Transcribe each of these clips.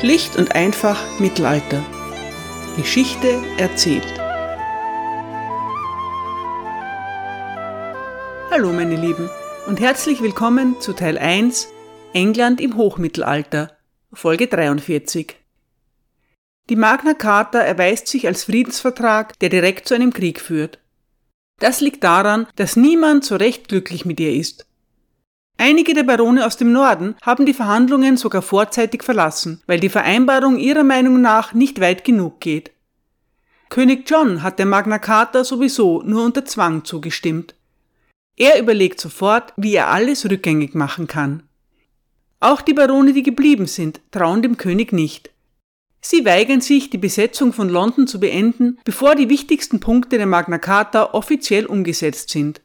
Schlicht und einfach Mittelalter. Geschichte erzählt. Hallo meine Lieben und herzlich willkommen zu Teil 1 England im Hochmittelalter, Folge 43. Die Magna Carta erweist sich als Friedensvertrag, der direkt zu einem Krieg führt. Das liegt daran, dass niemand so recht glücklich mit ihr ist. Einige der Barone aus dem Norden haben die Verhandlungen sogar vorzeitig verlassen, weil die Vereinbarung ihrer Meinung nach nicht weit genug geht. König John hat der Magna Carta sowieso nur unter Zwang zugestimmt. Er überlegt sofort, wie er alles rückgängig machen kann. Auch die Barone, die geblieben sind, trauen dem König nicht. Sie weigern sich, die Besetzung von London zu beenden, bevor die wichtigsten Punkte der Magna Carta offiziell umgesetzt sind.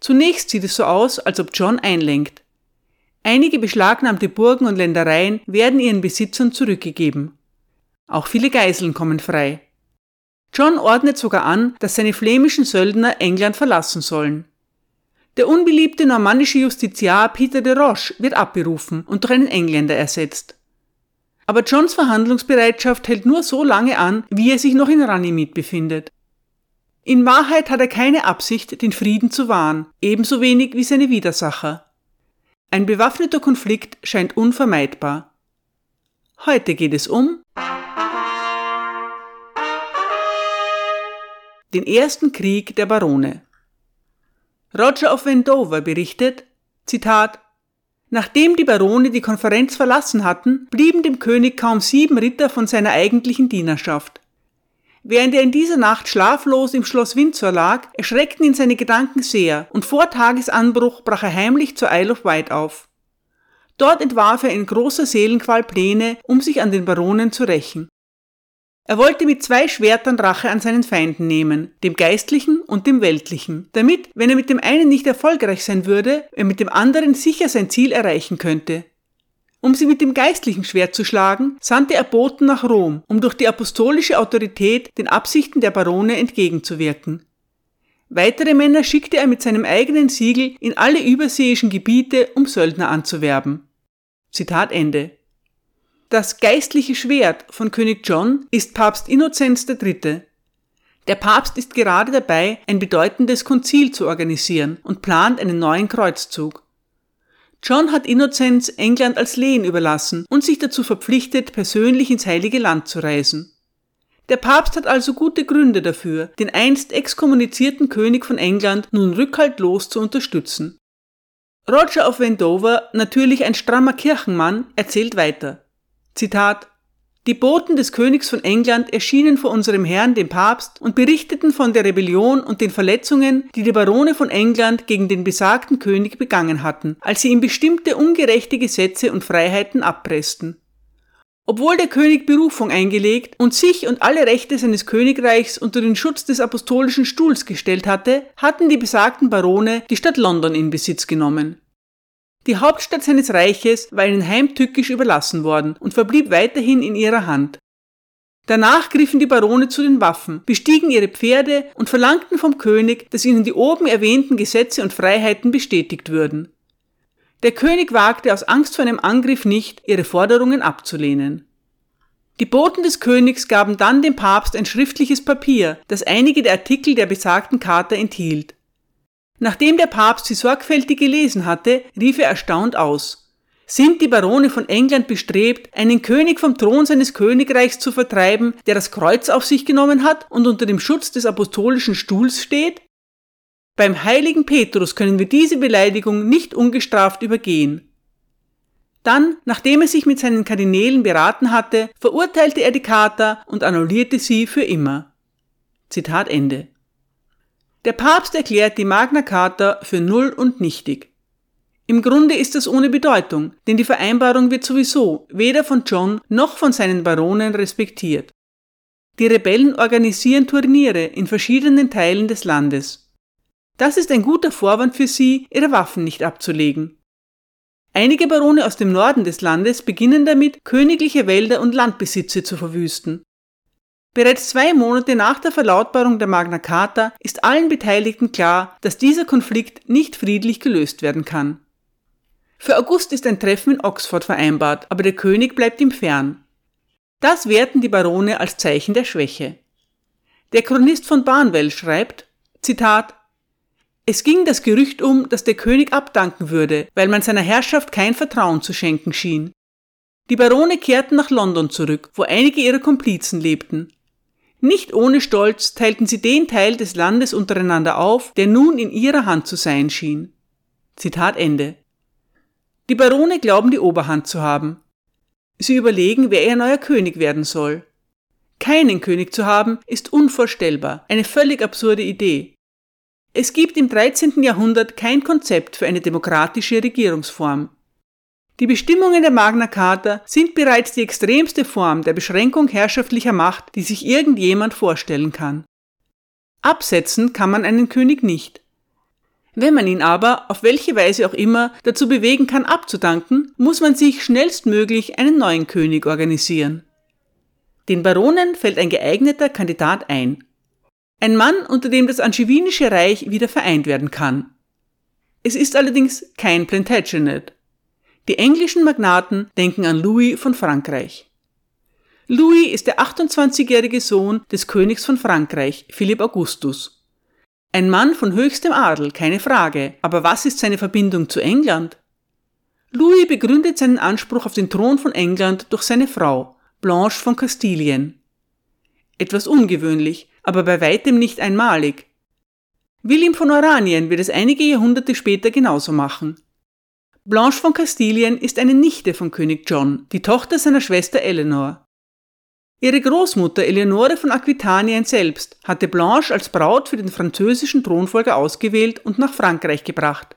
Zunächst sieht es so aus, als ob John einlenkt. Einige beschlagnahmte Burgen und Ländereien werden ihren Besitzern zurückgegeben. Auch viele Geiseln kommen frei. John ordnet sogar an, dass seine flämischen Söldner England verlassen sollen. Der unbeliebte normannische Justiziar Peter de Roche wird abberufen und durch einen Engländer ersetzt. Aber Johns Verhandlungsbereitschaft hält nur so lange an, wie er sich noch in Runnymede befindet. In Wahrheit hat er keine Absicht, den Frieden zu wahren, ebenso wenig wie seine Widersacher. Ein bewaffneter Konflikt scheint unvermeidbar. Heute geht es um den ersten Krieg der Barone. Roger of Wendover berichtet, Zitat, Nachdem die Barone die Konferenz verlassen hatten, blieben dem König kaum sieben Ritter von seiner eigentlichen Dienerschaft. Während er in dieser Nacht schlaflos im Schloss Windsor lag, erschreckten ihn seine Gedanken sehr, und vor Tagesanbruch brach er heimlich zur Isle of Wight auf. Dort entwarf er in großer Seelenqual Pläne, um sich an den Baronen zu rächen. Er wollte mit zwei Schwertern Rache an seinen Feinden nehmen, dem geistlichen und dem weltlichen, damit, wenn er mit dem einen nicht erfolgreich sein würde, er mit dem anderen sicher sein Ziel erreichen könnte. Um sie mit dem geistlichen Schwert zu schlagen, sandte er Boten nach Rom, um durch die apostolische Autorität den Absichten der Barone entgegenzuwirken. Weitere Männer schickte er mit seinem eigenen Siegel in alle überseeischen Gebiete, um Söldner anzuwerben. Zitat Ende. Das geistliche Schwert von König John ist Papst Innozenz III. Der Papst ist gerade dabei, ein bedeutendes Konzil zu organisieren und plant einen neuen Kreuzzug. John hat Innozenz England als Lehen überlassen und sich dazu verpflichtet, persönlich ins Heilige Land zu reisen. Der Papst hat also gute Gründe dafür, den einst exkommunizierten König von England nun rückhaltlos zu unterstützen. Roger of Wendover, natürlich ein strammer Kirchenmann, erzählt weiter. Zitat die Boten des Königs von England erschienen vor unserem Herrn, dem Papst, und berichteten von der Rebellion und den Verletzungen, die die Barone von England gegen den besagten König begangen hatten, als sie ihm bestimmte ungerechte Gesetze und Freiheiten abpressten. Obwohl der König Berufung eingelegt und sich und alle Rechte seines Königreichs unter den Schutz des apostolischen Stuhls gestellt hatte, hatten die besagten Barone die Stadt London in Besitz genommen. Die Hauptstadt seines Reiches war ihnen heimtückisch überlassen worden und verblieb weiterhin in ihrer Hand. Danach griffen die Barone zu den Waffen, bestiegen ihre Pferde und verlangten vom König, dass ihnen die oben erwähnten Gesetze und Freiheiten bestätigt würden. Der König wagte aus Angst vor einem Angriff nicht, ihre Forderungen abzulehnen. Die Boten des Königs gaben dann dem Papst ein schriftliches Papier, das einige der Artikel der besagten Charta enthielt. Nachdem der Papst sie sorgfältig gelesen hatte, rief er erstaunt aus. Sind die Barone von England bestrebt, einen König vom Thron seines Königreichs zu vertreiben, der das Kreuz auf sich genommen hat und unter dem Schutz des apostolischen Stuhls steht? Beim heiligen Petrus können wir diese Beleidigung nicht ungestraft übergehen. Dann, nachdem er sich mit seinen Kardinälen beraten hatte, verurteilte er die Charta und annullierte sie für immer. Zitat Ende. Der Papst erklärt die Magna Carta für null und nichtig. Im Grunde ist das ohne Bedeutung, denn die Vereinbarung wird sowieso weder von John noch von seinen Baronen respektiert. Die Rebellen organisieren Turniere in verschiedenen Teilen des Landes. Das ist ein guter Vorwand für sie, ihre Waffen nicht abzulegen. Einige Barone aus dem Norden des Landes beginnen damit, königliche Wälder und Landbesitze zu verwüsten. Bereits zwei Monate nach der Verlautbarung der Magna Carta ist allen Beteiligten klar, dass dieser Konflikt nicht friedlich gelöst werden kann. Für August ist ein Treffen in Oxford vereinbart, aber der König bleibt ihm fern. Das werten die Barone als Zeichen der Schwäche. Der Chronist von Barnwell schreibt, Zitat, es ging das Gerücht um, dass der König abdanken würde, weil man seiner Herrschaft kein Vertrauen zu schenken schien. Die Barone kehrten nach London zurück, wo einige ihrer Komplizen lebten. Nicht ohne Stolz teilten sie den Teil des Landes untereinander auf, der nun in ihrer Hand zu sein schien. Zitat Ende. Die Barone glauben die Oberhand zu haben. Sie überlegen, wer ihr neuer König werden soll. Keinen König zu haben, ist unvorstellbar, eine völlig absurde Idee. Es gibt im 13. Jahrhundert kein Konzept für eine demokratische Regierungsform. Die Bestimmungen der Magna Carta sind bereits die extremste Form der Beschränkung herrschaftlicher Macht, die sich irgendjemand vorstellen kann. Absetzen kann man einen König nicht. Wenn man ihn aber, auf welche Weise auch immer, dazu bewegen kann abzudanken, muss man sich schnellstmöglich einen neuen König organisieren. Den Baronen fällt ein geeigneter Kandidat ein. Ein Mann, unter dem das Angevinische Reich wieder vereint werden kann. Es ist allerdings kein Plantagenet. Die englischen Magnaten denken an Louis von Frankreich. Louis ist der 28-jährige Sohn des Königs von Frankreich, Philipp Augustus. Ein Mann von höchstem Adel, keine Frage, aber was ist seine Verbindung zu England? Louis begründet seinen Anspruch auf den Thron von England durch seine Frau, Blanche von Kastilien. Etwas ungewöhnlich, aber bei weitem nicht einmalig. William von Oranien wird es einige Jahrhunderte später genauso machen. Blanche von Kastilien ist eine Nichte von König John, die Tochter seiner Schwester Eleanor. Ihre Großmutter Eleonore von Aquitanien selbst hatte Blanche als Braut für den französischen Thronfolger ausgewählt und nach Frankreich gebracht.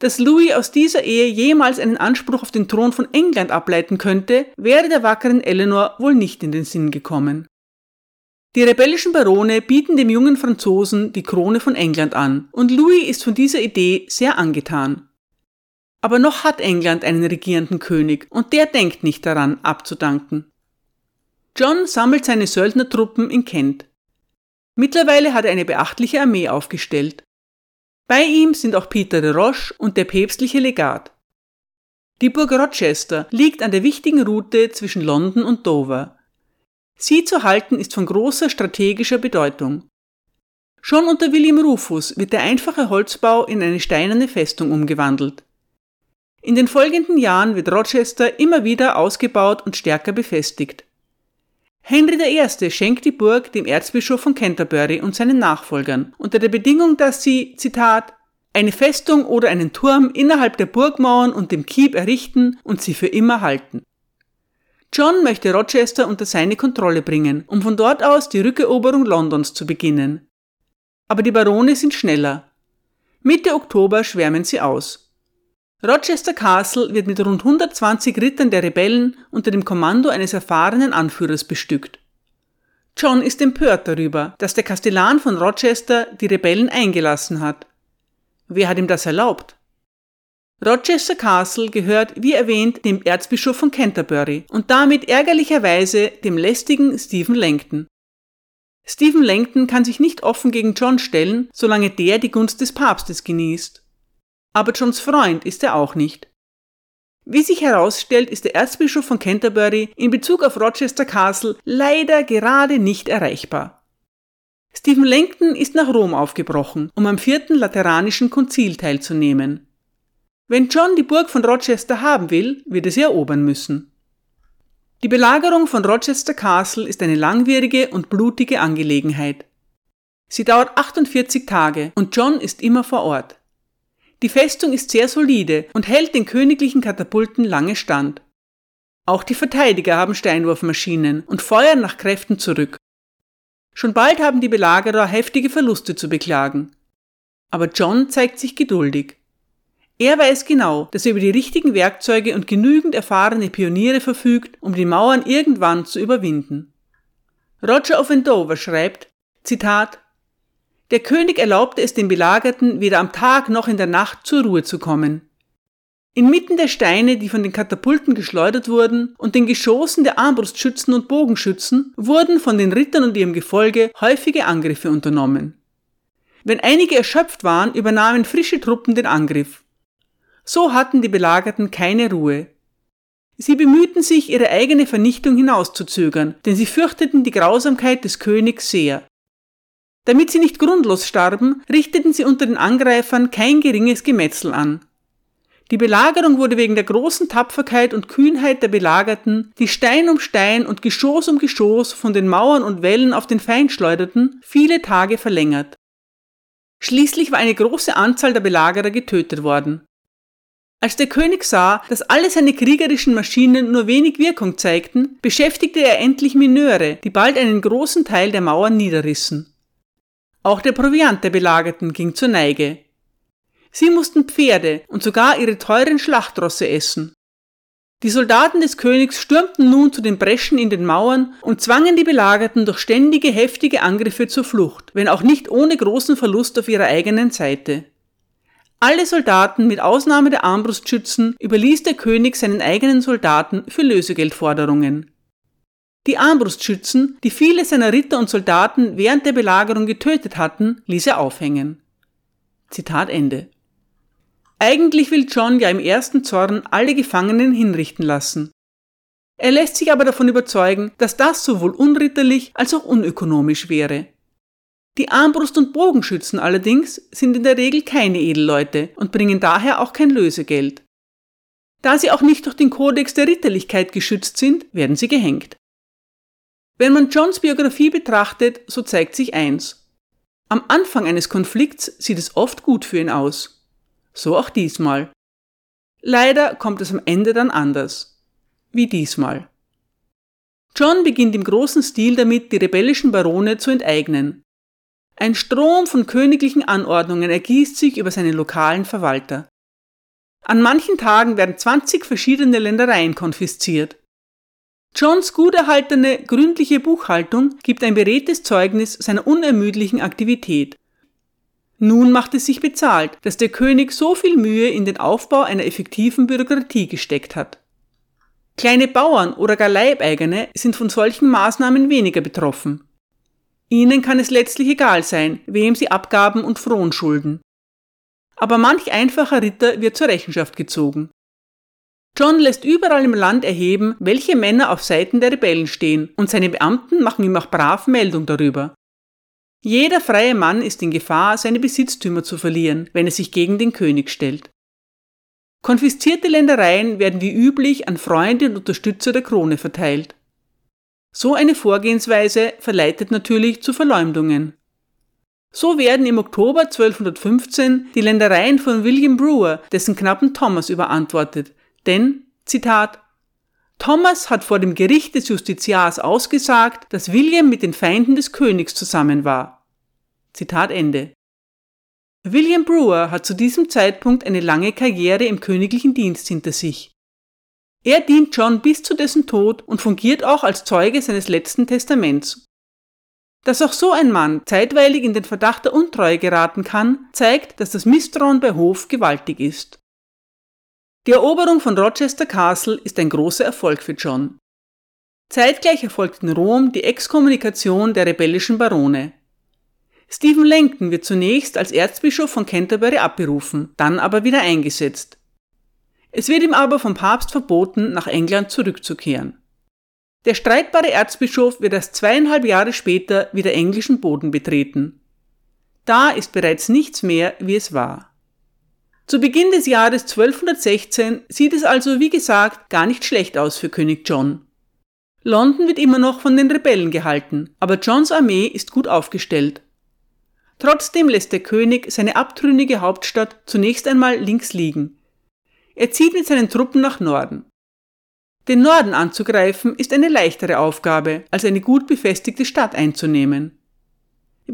Dass Louis aus dieser Ehe jemals einen Anspruch auf den Thron von England ableiten könnte, wäre der wackeren Eleanor wohl nicht in den Sinn gekommen. Die rebellischen Barone bieten dem jungen Franzosen die Krone von England an, und Louis ist von dieser Idee sehr angetan. Aber noch hat England einen regierenden König und der denkt nicht daran, abzudanken. John sammelt seine Söldnertruppen in Kent. Mittlerweile hat er eine beachtliche Armee aufgestellt. Bei ihm sind auch Peter de Roche und der päpstliche Legat. Die Burg Rochester liegt an der wichtigen Route zwischen London und Dover. Sie zu halten ist von großer strategischer Bedeutung. Schon unter William Rufus wird der einfache Holzbau in eine steinerne Festung umgewandelt. In den folgenden Jahren wird Rochester immer wieder ausgebaut und stärker befestigt. Henry I. schenkt die Burg dem Erzbischof von Canterbury und seinen Nachfolgern unter der Bedingung, dass sie, Zitat, eine Festung oder einen Turm innerhalb der Burgmauern und dem Keep errichten und sie für immer halten. John möchte Rochester unter seine Kontrolle bringen, um von dort aus die Rückeroberung Londons zu beginnen. Aber die Barone sind schneller. Mitte Oktober schwärmen sie aus. Rochester Castle wird mit rund 120 Rittern der Rebellen unter dem Kommando eines erfahrenen Anführers bestückt. John ist empört darüber, dass der Kastellan von Rochester die Rebellen eingelassen hat. Wer hat ihm das erlaubt? Rochester Castle gehört, wie erwähnt, dem Erzbischof von Canterbury und damit ärgerlicherweise dem lästigen Stephen Langton. Stephen Langton kann sich nicht offen gegen John stellen, solange der die Gunst des Papstes genießt. Aber Johns Freund ist er auch nicht. Wie sich herausstellt, ist der Erzbischof von Canterbury in Bezug auf Rochester Castle leider gerade nicht erreichbar. Stephen Langton ist nach Rom aufgebrochen, um am vierten Lateranischen Konzil teilzunehmen. Wenn John die Burg von Rochester haben will, wird er sie erobern müssen. Die Belagerung von Rochester Castle ist eine langwierige und blutige Angelegenheit. Sie dauert 48 Tage und John ist immer vor Ort. Die Festung ist sehr solide und hält den königlichen Katapulten lange stand. Auch die Verteidiger haben Steinwurfmaschinen und feuern nach Kräften zurück. Schon bald haben die Belagerer heftige Verluste zu beklagen. Aber John zeigt sich geduldig. Er weiß genau, dass er über die richtigen Werkzeuge und genügend erfahrene Pioniere verfügt, um die Mauern irgendwann zu überwinden. Roger of Andover schreibt, Zitat, der König erlaubte es den Belagerten weder am Tag noch in der Nacht zur Ruhe zu kommen. Inmitten der Steine, die von den Katapulten geschleudert wurden, und den Geschossen der Armbrustschützen und Bogenschützen wurden von den Rittern und ihrem Gefolge häufige Angriffe unternommen. Wenn einige erschöpft waren, übernahmen frische Truppen den Angriff. So hatten die Belagerten keine Ruhe. Sie bemühten sich, ihre eigene Vernichtung hinauszuzögern, denn sie fürchteten die Grausamkeit des Königs sehr. Damit sie nicht grundlos starben, richteten sie unter den Angreifern kein geringes Gemetzel an. Die Belagerung wurde wegen der großen Tapferkeit und Kühnheit der Belagerten, die Stein um Stein und Geschoss um Geschoss von den Mauern und Wällen auf den Feind schleuderten, viele Tage verlängert. Schließlich war eine große Anzahl der Belagerer getötet worden. Als der König sah, dass alle seine kriegerischen Maschinen nur wenig Wirkung zeigten, beschäftigte er endlich Mineure, die bald einen großen Teil der Mauern niederrissen. Auch der Proviant der Belagerten ging zur Neige. Sie mussten Pferde und sogar ihre teuren Schlachtrosse essen. Die Soldaten des Königs stürmten nun zu den Breschen in den Mauern und zwangen die Belagerten durch ständige heftige Angriffe zur Flucht, wenn auch nicht ohne großen Verlust auf ihrer eigenen Seite. Alle Soldaten mit Ausnahme der Armbrustschützen überließ der König seinen eigenen Soldaten für Lösegeldforderungen. Die Armbrustschützen, die viele seiner Ritter und Soldaten während der Belagerung getötet hatten, ließ er aufhängen. Zitat Ende. Eigentlich will John ja im ersten Zorn alle Gefangenen hinrichten lassen. Er lässt sich aber davon überzeugen, dass das sowohl unritterlich als auch unökonomisch wäre. Die Armbrust- und Bogenschützen allerdings sind in der Regel keine Edelleute und bringen daher auch kein Lösegeld. Da sie auch nicht durch den Kodex der Ritterlichkeit geschützt sind, werden sie gehängt. Wenn man Johns Biografie betrachtet, so zeigt sich eins. Am Anfang eines Konflikts sieht es oft gut für ihn aus. So auch diesmal. Leider kommt es am Ende dann anders. Wie diesmal. John beginnt im großen Stil damit, die rebellischen Barone zu enteignen. Ein Strom von königlichen Anordnungen ergießt sich über seine lokalen Verwalter. An manchen Tagen werden 20 verschiedene Ländereien konfisziert. Johns gut erhaltene, gründliche Buchhaltung gibt ein beredtes Zeugnis seiner unermüdlichen Aktivität. Nun macht es sich bezahlt, dass der König so viel Mühe in den Aufbau einer effektiven Bürokratie gesteckt hat. Kleine Bauern oder gar Leibeigene sind von solchen Maßnahmen weniger betroffen. Ihnen kann es letztlich egal sein, wem sie Abgaben und Frohn schulden. Aber manch einfacher Ritter wird zur Rechenschaft gezogen. John lässt überall im Land erheben, welche Männer auf Seiten der Rebellen stehen, und seine Beamten machen ihm auch brav Meldung darüber. Jeder freie Mann ist in Gefahr, seine Besitztümer zu verlieren, wenn er sich gegen den König stellt. Konfiszierte Ländereien werden wie üblich an Freunde und Unterstützer der Krone verteilt. So eine Vorgehensweise verleitet natürlich zu Verleumdungen. So werden im Oktober 1215 die Ländereien von William Brewer, dessen Knappen Thomas, überantwortet, denn, Zitat, Thomas hat vor dem Gericht des Justiziars ausgesagt, dass William mit den Feinden des Königs zusammen war. Zitat Ende. William Brewer hat zu diesem Zeitpunkt eine lange Karriere im königlichen Dienst hinter sich. Er dient John bis zu dessen Tod und fungiert auch als Zeuge seines letzten Testaments. Dass auch so ein Mann zeitweilig in den Verdacht der Untreue geraten kann, zeigt, dass das Misstrauen bei Hof gewaltig ist. Die Eroberung von Rochester Castle ist ein großer Erfolg für John. Zeitgleich erfolgt in Rom die Exkommunikation der rebellischen Barone. Stephen Langton wird zunächst als Erzbischof von Canterbury abberufen, dann aber wieder eingesetzt. Es wird ihm aber vom Papst verboten, nach England zurückzukehren. Der streitbare Erzbischof wird erst zweieinhalb Jahre später wieder englischen Boden betreten. Da ist bereits nichts mehr, wie es war. Zu Beginn des Jahres 1216 sieht es also, wie gesagt, gar nicht schlecht aus für König John. London wird immer noch von den Rebellen gehalten, aber Johns Armee ist gut aufgestellt. Trotzdem lässt der König seine abtrünnige Hauptstadt zunächst einmal links liegen. Er zieht mit seinen Truppen nach Norden. Den Norden anzugreifen ist eine leichtere Aufgabe, als eine gut befestigte Stadt einzunehmen.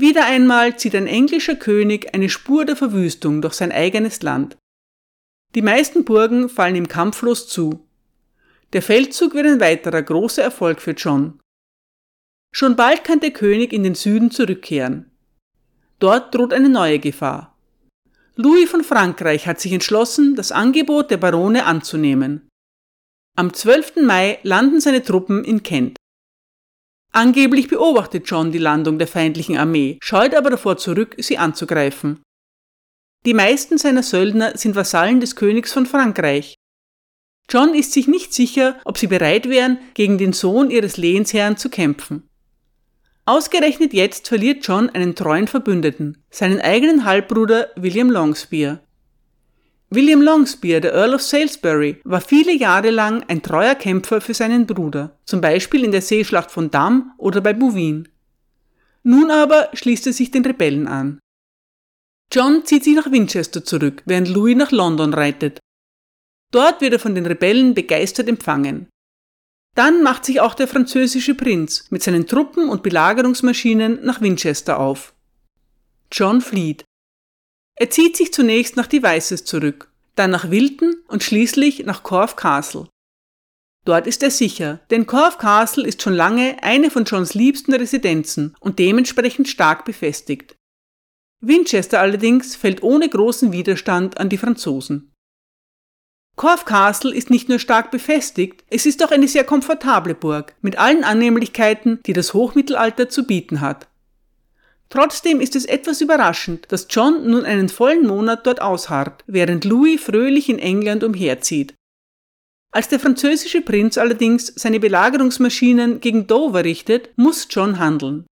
Wieder einmal zieht ein englischer König eine Spur der Verwüstung durch sein eigenes Land. Die meisten Burgen fallen ihm kampflos zu. Der Feldzug wird ein weiterer großer Erfolg für John. Schon bald kann der König in den Süden zurückkehren. Dort droht eine neue Gefahr. Louis von Frankreich hat sich entschlossen, das Angebot der Barone anzunehmen. Am 12. Mai landen seine Truppen in Kent. Angeblich beobachtet John die Landung der feindlichen Armee, scheut aber davor zurück, sie anzugreifen. Die meisten seiner Söldner sind Vasallen des Königs von Frankreich. John ist sich nicht sicher, ob sie bereit wären, gegen den Sohn ihres Lehensherrn zu kämpfen. Ausgerechnet jetzt verliert John einen treuen Verbündeten, seinen eigenen Halbbruder William Longspear. William Longspear, der Earl of Salisbury, war viele Jahre lang ein treuer Kämpfer für seinen Bruder, zum Beispiel in der Seeschlacht von Damm oder bei Bouvines. Nun aber schließt er sich den Rebellen an. John zieht sich nach Winchester zurück, während Louis nach London reitet. Dort wird er von den Rebellen begeistert empfangen. Dann macht sich auch der französische Prinz mit seinen Truppen und Belagerungsmaschinen nach Winchester auf. John flieht. Er zieht sich zunächst nach Devizes zurück, dann nach Wilton und schließlich nach Corfe Castle. Dort ist er sicher, denn Corfe Castle ist schon lange eine von Johns liebsten Residenzen und dementsprechend stark befestigt. Winchester allerdings fällt ohne großen Widerstand an die Franzosen. Corfe Castle ist nicht nur stark befestigt, es ist auch eine sehr komfortable Burg mit allen Annehmlichkeiten, die das Hochmittelalter zu bieten hat. Trotzdem ist es etwas überraschend, dass John nun einen vollen Monat dort ausharrt, während Louis fröhlich in England umherzieht. Als der französische Prinz allerdings seine Belagerungsmaschinen gegen Dover richtet, muss John handeln.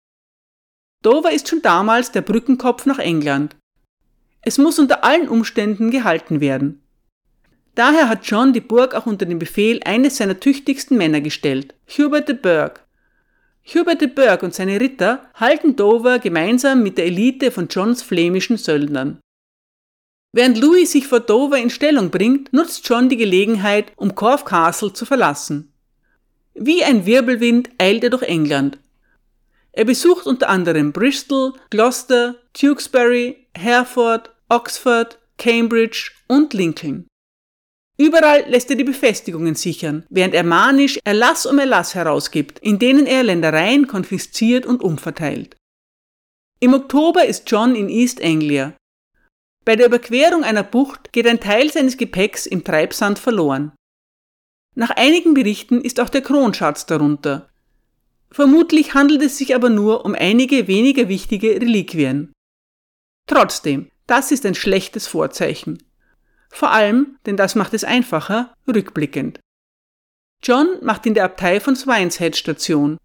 Dover ist schon damals der Brückenkopf nach England. Es muss unter allen Umständen gehalten werden. Daher hat John die Burg auch unter den Befehl eines seiner tüchtigsten Männer gestellt, Hubert de Burgh. Hubert de Burgh und seine Ritter halten Dover gemeinsam mit der Elite von Johns flämischen Söldnern. Während Louis sich vor Dover in Stellung bringt, nutzt John die Gelegenheit, um Corfe Castle zu verlassen. Wie ein Wirbelwind eilt er durch England er besucht unter anderem Bristol, Gloucester, Tewkesbury, Hereford, Oxford, Cambridge und Lincoln. Überall lässt er die Befestigungen sichern, während er manisch Erlass um Erlass herausgibt, in denen er Ländereien konfisziert und umverteilt. Im Oktober ist John in East Anglia. Bei der Überquerung einer Bucht geht ein Teil seines Gepäcks im Treibsand verloren. Nach einigen Berichten ist auch der Kronschatz darunter, Vermutlich handelt es sich aber nur um einige weniger wichtige Reliquien. Trotzdem, das ist ein schlechtes Vorzeichen. Vor allem, denn das macht es einfacher, rückblickend. John macht in der Abtei von Swineshead Station.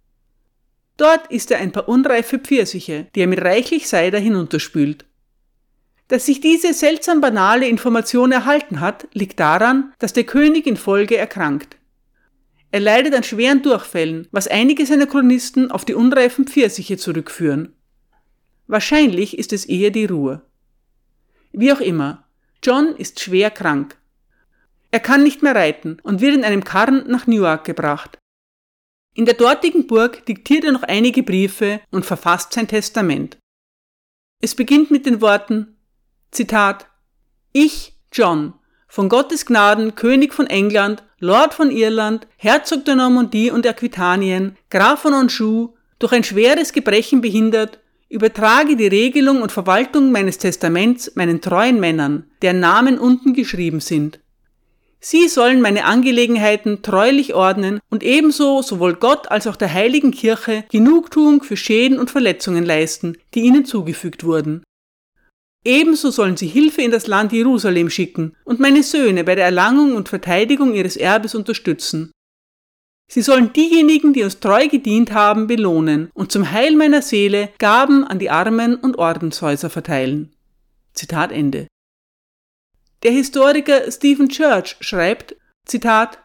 Dort isst er ein paar unreife Pfirsiche, die er mit reichlich Cider hinunterspült. Dass sich diese seltsam banale Information erhalten hat, liegt daran, dass der König in Folge erkrankt. Er leidet an schweren Durchfällen, was einige seiner Chronisten auf die unreifen Pfirsiche zurückführen. Wahrscheinlich ist es eher die Ruhe. Wie auch immer, John ist schwer krank. Er kann nicht mehr reiten und wird in einem Karren nach Newark gebracht. In der dortigen Burg diktiert er noch einige Briefe und verfasst sein Testament. Es beginnt mit den Worten Zitat Ich, John, von Gottes Gnaden König von England Lord von Irland, Herzog der Normandie und Aquitanien, Graf von Anjou, durch ein schweres Gebrechen behindert, übertrage die Regelung und Verwaltung meines Testaments meinen treuen Männern, deren Namen unten geschrieben sind. Sie sollen meine Angelegenheiten treulich ordnen und ebenso sowohl Gott als auch der heiligen Kirche Genugtuung für Schäden und Verletzungen leisten, die ihnen zugefügt wurden. Ebenso sollen sie Hilfe in das Land Jerusalem schicken und meine Söhne bei der Erlangung und Verteidigung ihres Erbes unterstützen. Sie sollen diejenigen, die uns treu gedient haben, belohnen und zum Heil meiner Seele Gaben an die Armen und Ordenshäuser verteilen. Zitat Ende. Der Historiker Stephen Church schreibt, Zitat,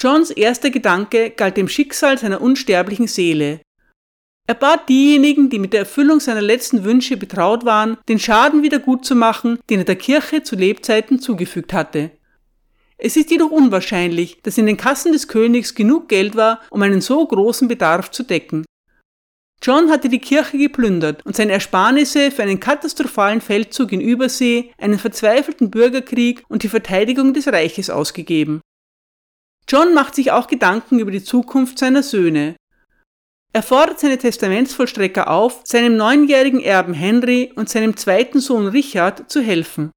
Johns erster Gedanke galt dem Schicksal seiner unsterblichen Seele, er bat diejenigen, die mit der Erfüllung seiner letzten Wünsche betraut waren, den Schaden wieder gut zu machen, den er der Kirche zu Lebzeiten zugefügt hatte. Es ist jedoch unwahrscheinlich, dass in den Kassen des Königs genug Geld war, um einen so großen Bedarf zu decken. John hatte die Kirche geplündert und seine Ersparnisse für einen katastrophalen Feldzug in Übersee, einen verzweifelten Bürgerkrieg und die Verteidigung des Reiches ausgegeben. John macht sich auch Gedanken über die Zukunft seiner Söhne. Er fordert seine Testamentsvollstrecker auf, seinem neunjährigen Erben Henry und seinem zweiten Sohn Richard zu helfen.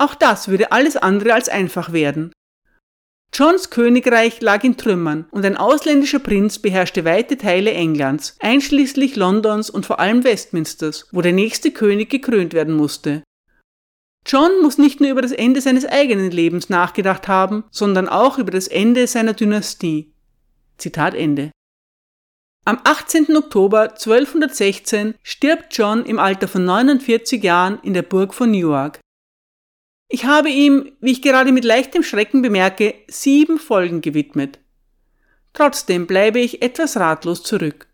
Auch das würde alles andere als einfach werden. Johns Königreich lag in Trümmern und ein ausländischer Prinz beherrschte weite Teile Englands, einschließlich Londons und vor allem Westminsters, wo der nächste König gekrönt werden musste. John muss nicht nur über das Ende seines eigenen Lebens nachgedacht haben, sondern auch über das Ende seiner Dynastie. Zitat Ende. Am 18. Oktober 1216 stirbt John im Alter von 49 Jahren in der Burg von Newark. Ich habe ihm, wie ich gerade mit leichtem Schrecken bemerke, sieben Folgen gewidmet. Trotzdem bleibe ich etwas ratlos zurück.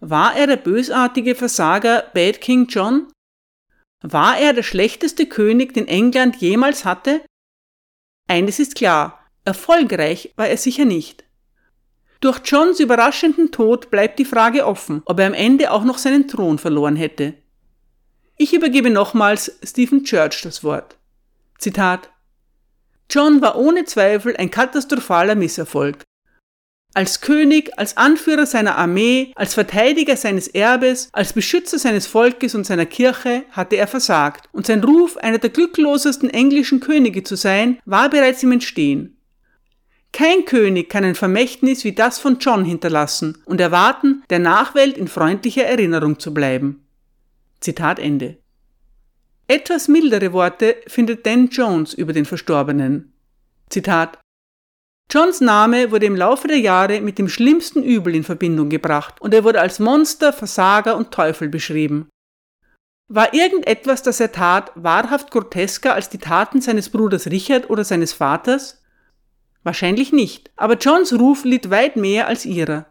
War er der bösartige Versager Bad King John? War er der schlechteste König, den England jemals hatte? Eines ist klar, erfolgreich war er sicher nicht. Durch Johns überraschenden Tod bleibt die Frage offen, ob er am Ende auch noch seinen Thron verloren hätte. Ich übergebe nochmals Stephen Church das Wort. Zitat John war ohne Zweifel ein katastrophaler Misserfolg. Als König, als Anführer seiner Armee, als Verteidiger seines Erbes, als Beschützer seines Volkes und seiner Kirche hatte er versagt, und sein Ruf, einer der glücklosesten englischen Könige zu sein, war bereits im Entstehen. Kein König kann ein Vermächtnis wie das von John hinterlassen und erwarten, der Nachwelt in freundlicher Erinnerung zu bleiben. Zitat Ende. Etwas mildere Worte findet Dan Jones über den Verstorbenen. Zitat Johns Name wurde im Laufe der Jahre mit dem schlimmsten Übel in Verbindung gebracht und er wurde als Monster, Versager und Teufel beschrieben. War irgendetwas, das er tat, wahrhaft grotesker als die Taten seines Bruders Richard oder seines Vaters? Wahrscheinlich nicht, aber Johns Ruf litt weit mehr als ihrer.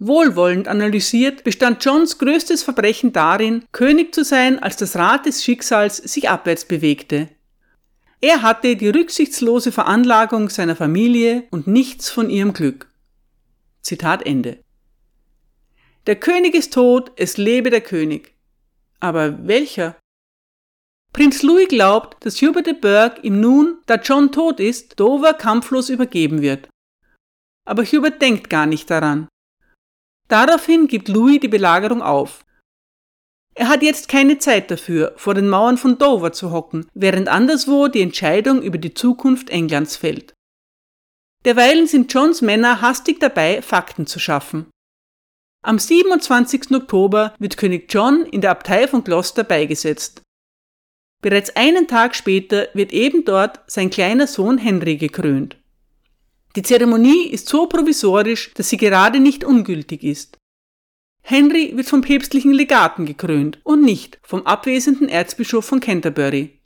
Wohlwollend analysiert bestand Johns größtes Verbrechen darin, König zu sein, als das Rad des Schicksals sich abwärts bewegte. Er hatte die rücksichtslose Veranlagung seiner Familie und nichts von ihrem Glück. Zitat Ende. Der König ist tot, es lebe der König. Aber welcher? Prinz Louis glaubt, dass Hubert de Burgh ihm nun, da John tot ist, Dover kampflos übergeben wird. Aber Hubert denkt gar nicht daran. Daraufhin gibt Louis die Belagerung auf. Er hat jetzt keine Zeit dafür, vor den Mauern von Dover zu hocken, während anderswo die Entscheidung über die Zukunft Englands fällt. Derweilen sind Johns Männer hastig dabei, Fakten zu schaffen. Am 27. Oktober wird König John in der Abtei von Gloucester beigesetzt. Bereits einen Tag später wird eben dort sein kleiner Sohn Henry gekrönt. Die Zeremonie ist so provisorisch, dass sie gerade nicht ungültig ist. Henry wird vom päpstlichen Legaten gekrönt und nicht vom abwesenden Erzbischof von Canterbury.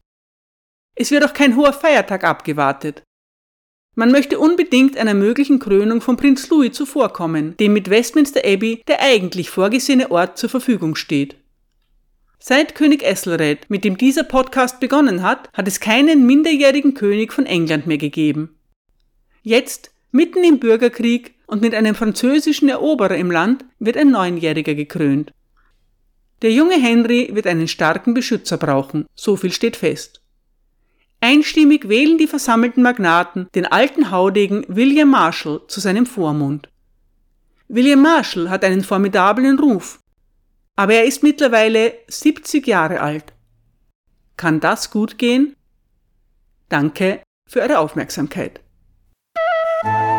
Es wird auch kein hoher Feiertag abgewartet. Man möchte unbedingt einer möglichen Krönung von Prinz Louis zuvorkommen, dem mit Westminster Abbey der eigentlich vorgesehene Ort zur Verfügung steht. Seit König Ethelred, mit dem dieser Podcast begonnen hat, hat es keinen minderjährigen König von England mehr gegeben. Jetzt, mitten im Bürgerkrieg und mit einem französischen Eroberer im Land, wird ein Neunjähriger gekrönt. Der junge Henry wird einen starken Beschützer brauchen, so viel steht fest. Einstimmig wählen die versammelten Magnaten den alten Haudegen William Marshall zu seinem Vormund. William Marshall hat einen formidablen Ruf aber er ist mittlerweile 70 Jahre alt. Kann das gut gehen? Danke für eure Aufmerksamkeit. you